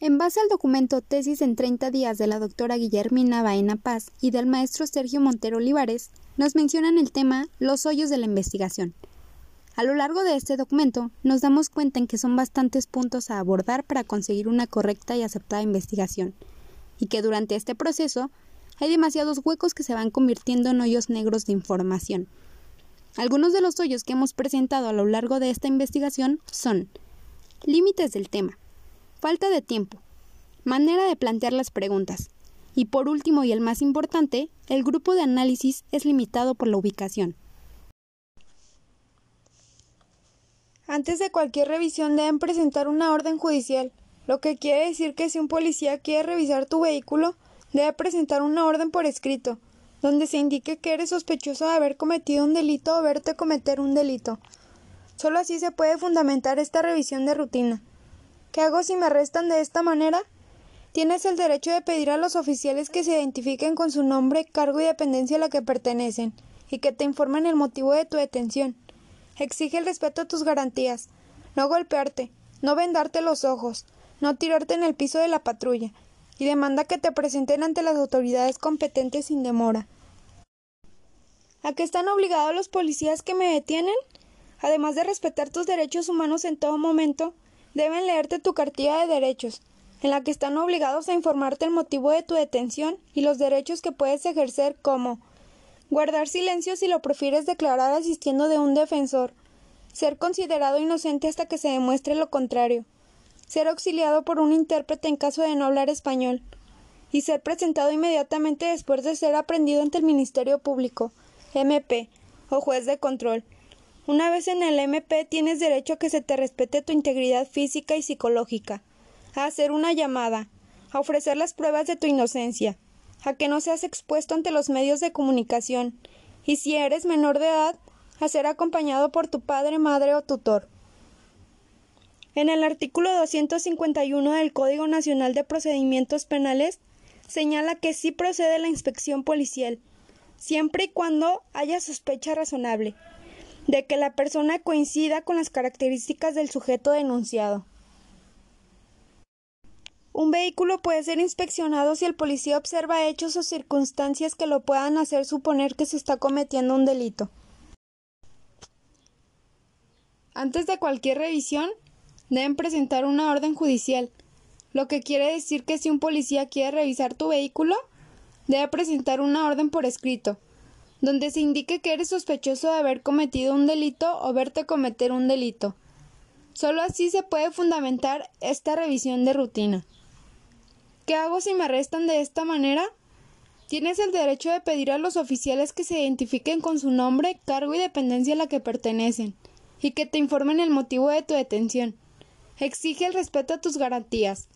En base al documento Tesis en 30 días de la doctora Guillermina Baena Paz y del maestro Sergio Montero Olivares, nos mencionan el tema Los hoyos de la investigación. A lo largo de este documento nos damos cuenta en que son bastantes puntos a abordar para conseguir una correcta y aceptada investigación, y que durante este proceso hay demasiados huecos que se van convirtiendo en hoyos negros de información. Algunos de los hoyos que hemos presentado a lo largo de esta investigación son límites del tema, falta de tiempo, manera de plantear las preguntas, y por último y el más importante, el grupo de análisis es limitado por la ubicación. Antes de cualquier revisión deben presentar una orden judicial, lo que quiere decir que si un policía quiere revisar tu vehículo, debe presentar una orden por escrito, donde se indique que eres sospechoso de haber cometido un delito o verte cometer un delito. Solo así se puede fundamentar esta revisión de rutina. ¿Qué hago si me arrestan de esta manera? Tienes el derecho de pedir a los oficiales que se identifiquen con su nombre, cargo y dependencia a la que pertenecen, y que te informen el motivo de tu detención. Exige el respeto a tus garantías, no golpearte, no vendarte los ojos, no tirarte en el piso de la patrulla, y demanda que te presenten ante las autoridades competentes sin demora. ¿A qué están obligados los policías que me detienen? Además de respetar tus derechos humanos en todo momento, deben leerte tu cartilla de derechos, en la que están obligados a informarte el motivo de tu detención y los derechos que puedes ejercer como guardar silencio si lo prefieres declarar asistiendo de un defensor, ser considerado inocente hasta que se demuestre lo contrario, ser auxiliado por un intérprete en caso de no hablar español, y ser presentado inmediatamente después de ser aprendido ante el Ministerio Público, MP, o juez de control, una vez en el MP tienes derecho a que se te respete tu integridad física y psicológica, a hacer una llamada, a ofrecer las pruebas de tu inocencia, a que no seas expuesto ante los medios de comunicación, y si eres menor de edad, a ser acompañado por tu padre, madre o tutor. En el artículo 251 del Código Nacional de Procedimientos Penales señala que sí procede la inspección policial, siempre y cuando haya sospecha razonable de que la persona coincida con las características del sujeto denunciado. Un vehículo puede ser inspeccionado si el policía observa hechos o circunstancias que lo puedan hacer suponer que se está cometiendo un delito. Antes de cualquier revisión, deben presentar una orden judicial, lo que quiere decir que si un policía quiere revisar tu vehículo, debe presentar una orden por escrito, donde se indique que eres sospechoso de haber cometido un delito o verte cometer un delito. Solo así se puede fundamentar esta revisión de rutina. ¿Qué hago si me arrestan de esta manera? Tienes el derecho de pedir a los oficiales que se identifiquen con su nombre, cargo y dependencia a la que pertenecen, y que te informen el motivo de tu detención. Exige el respeto a tus garantías.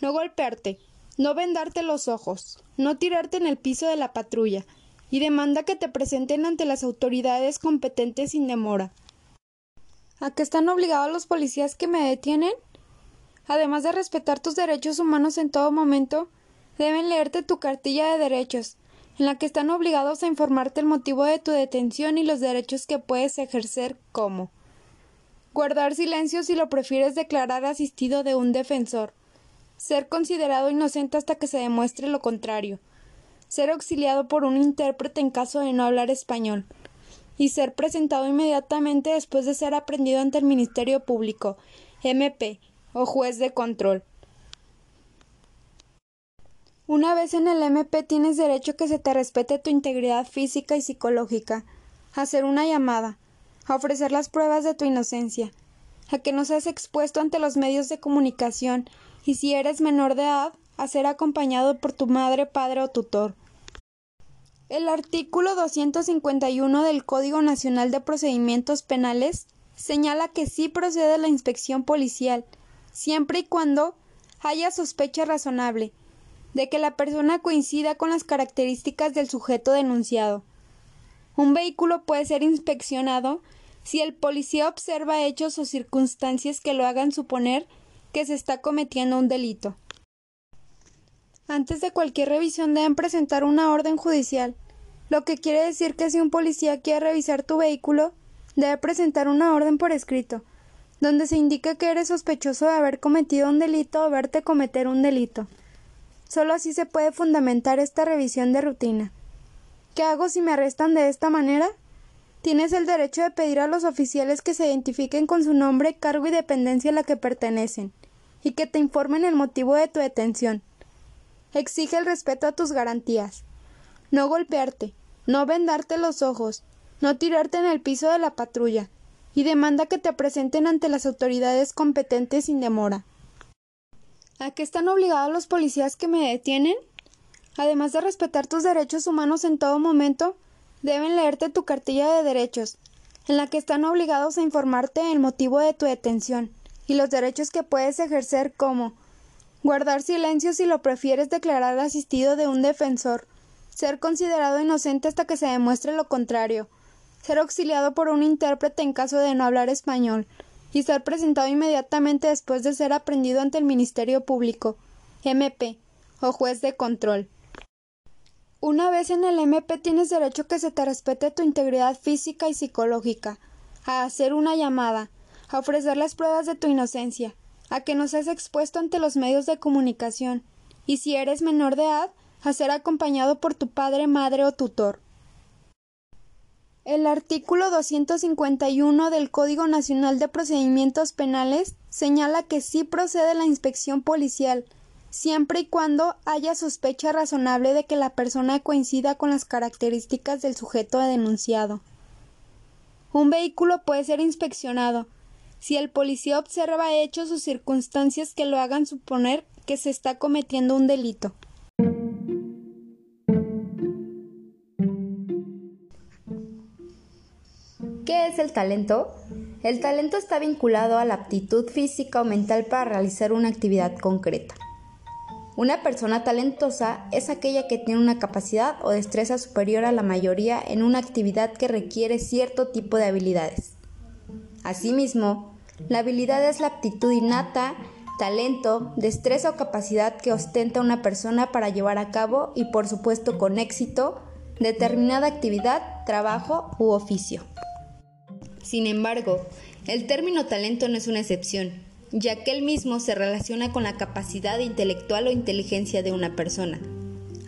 No golpearte, no vendarte los ojos, no tirarte en el piso de la patrulla, y demanda que te presenten ante las autoridades competentes sin demora. ¿A qué están obligados los policías que me detienen? Además de respetar tus derechos humanos en todo momento, deben leerte tu cartilla de derechos, en la que están obligados a informarte el motivo de tu detención y los derechos que puedes ejercer como guardar silencio si lo prefieres declarar asistido de un defensor, ser considerado inocente hasta que se demuestre lo contrario, ser auxiliado por un intérprete en caso de no hablar español, y ser presentado inmediatamente después de ser aprendido ante el Ministerio Público, MP o juez de control. Una vez en el MP tienes derecho a que se te respete tu integridad física y psicológica, a hacer una llamada, a ofrecer las pruebas de tu inocencia, a que no seas expuesto ante los medios de comunicación y si eres menor de edad, a ser acompañado por tu madre, padre o tutor. El artículo 251 del Código Nacional de Procedimientos Penales señala que sí procede la inspección policial, siempre y cuando haya sospecha razonable de que la persona coincida con las características del sujeto denunciado. Un vehículo puede ser inspeccionado si el policía observa hechos o circunstancias que lo hagan suponer que se está cometiendo un delito. Antes de cualquier revisión deben presentar una orden judicial, lo que quiere decir que si un policía quiere revisar tu vehículo, debe presentar una orden por escrito, donde se indica que eres sospechoso de haber cometido un delito o verte cometer un delito. Solo así se puede fundamentar esta revisión de rutina. ¿Qué hago si me arrestan de esta manera? Tienes el derecho de pedir a los oficiales que se identifiquen con su nombre, cargo y dependencia a la que pertenecen, y que te informen el motivo de tu detención. Exige el respeto a tus garantías. No golpearte, no vendarte los ojos, no tirarte en el piso de la patrulla, y demanda que te presenten ante las autoridades competentes sin demora. ¿A qué están obligados los policías que me detienen? Además de respetar tus derechos humanos en todo momento, deben leerte tu cartilla de derechos, en la que están obligados a informarte el motivo de tu detención y los derechos que puedes ejercer como guardar silencio si lo prefieres declarar asistido de un defensor, ser considerado inocente hasta que se demuestre lo contrario, ser auxiliado por un intérprete en caso de no hablar español, y ser presentado inmediatamente después de ser aprendido ante el Ministerio Público, MP, o juez de control. Una vez en el MP tienes derecho a que se te respete tu integridad física y psicológica, a hacer una llamada, a ofrecer las pruebas de tu inocencia, a que no seas expuesto ante los medios de comunicación, y si eres menor de edad, a ser acompañado por tu padre, madre o tutor. El artículo 251 del Código Nacional de Procedimientos Penales señala que sí procede la inspección policial, siempre y cuando haya sospecha razonable de que la persona coincida con las características del sujeto denunciado. Un vehículo puede ser inspeccionado si el policía observa hechos o circunstancias que lo hagan suponer que se está cometiendo un delito. ¿Qué es el talento? El talento está vinculado a la aptitud física o mental para realizar una actividad concreta. Una persona talentosa es aquella que tiene una capacidad o destreza superior a la mayoría en una actividad que requiere cierto tipo de habilidades. Asimismo, la habilidad es la aptitud innata, talento, destreza o capacidad que ostenta una persona para llevar a cabo y por supuesto con éxito determinada actividad, trabajo u oficio. Sin embargo, el término talento no es una excepción, ya que el mismo se relaciona con la capacidad intelectual o inteligencia de una persona,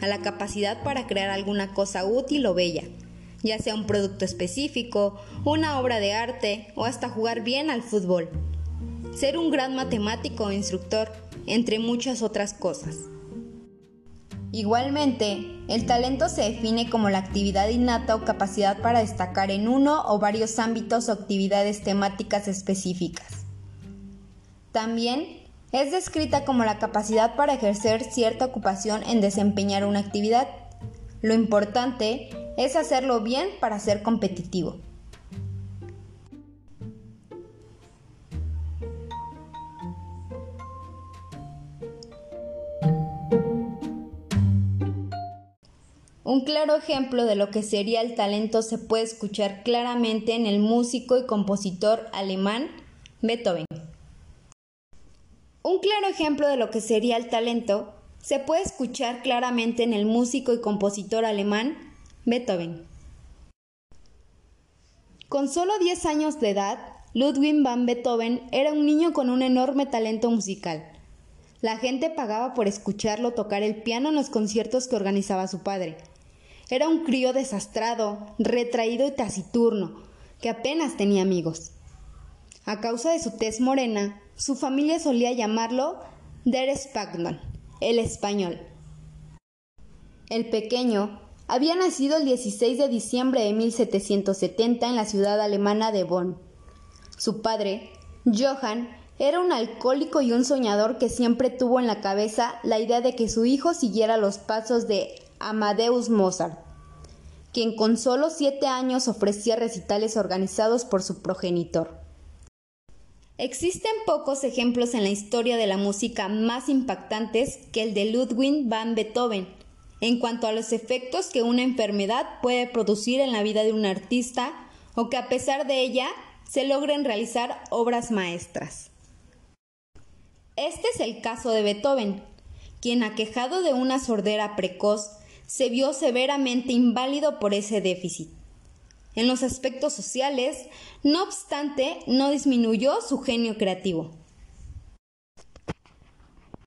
a la capacidad para crear alguna cosa útil o bella, ya sea un producto específico, una obra de arte o hasta jugar bien al fútbol, ser un gran matemático o instructor, entre muchas otras cosas. Igualmente, el talento se define como la actividad innata o capacidad para destacar en uno o varios ámbitos o actividades temáticas específicas. También es descrita como la capacidad para ejercer cierta ocupación en desempeñar una actividad. Lo importante es hacerlo bien para ser competitivo. Un claro ejemplo de lo que sería el talento se puede escuchar claramente en el músico y compositor alemán Beethoven. Un claro ejemplo de lo que sería el talento se puede escuchar claramente en el músico y compositor alemán Beethoven. Con solo 10 años de edad, Ludwig van Beethoven era un niño con un enorme talento musical. La gente pagaba por escucharlo tocar el piano en los conciertos que organizaba su padre. Era un crío desastrado, retraído y taciturno, que apenas tenía amigos. A causa de su tez morena, su familia solía llamarlo Der Spagnon, el español. El pequeño había nacido el 16 de diciembre de 1770 en la ciudad alemana de Bonn. Su padre, Johann, era un alcohólico y un soñador que siempre tuvo en la cabeza la idea de que su hijo siguiera los pasos de Amadeus Mozart, quien con solo siete años ofrecía recitales organizados por su progenitor. Existen pocos ejemplos en la historia de la música más impactantes que el de Ludwig van Beethoven, en cuanto a los efectos que una enfermedad puede producir en la vida de un artista o que a pesar de ella se logren realizar obras maestras. Este es el caso de Beethoven, quien aquejado de una sordera precoz se vio severamente inválido por ese déficit. En los aspectos sociales, no obstante, no disminuyó su genio creativo.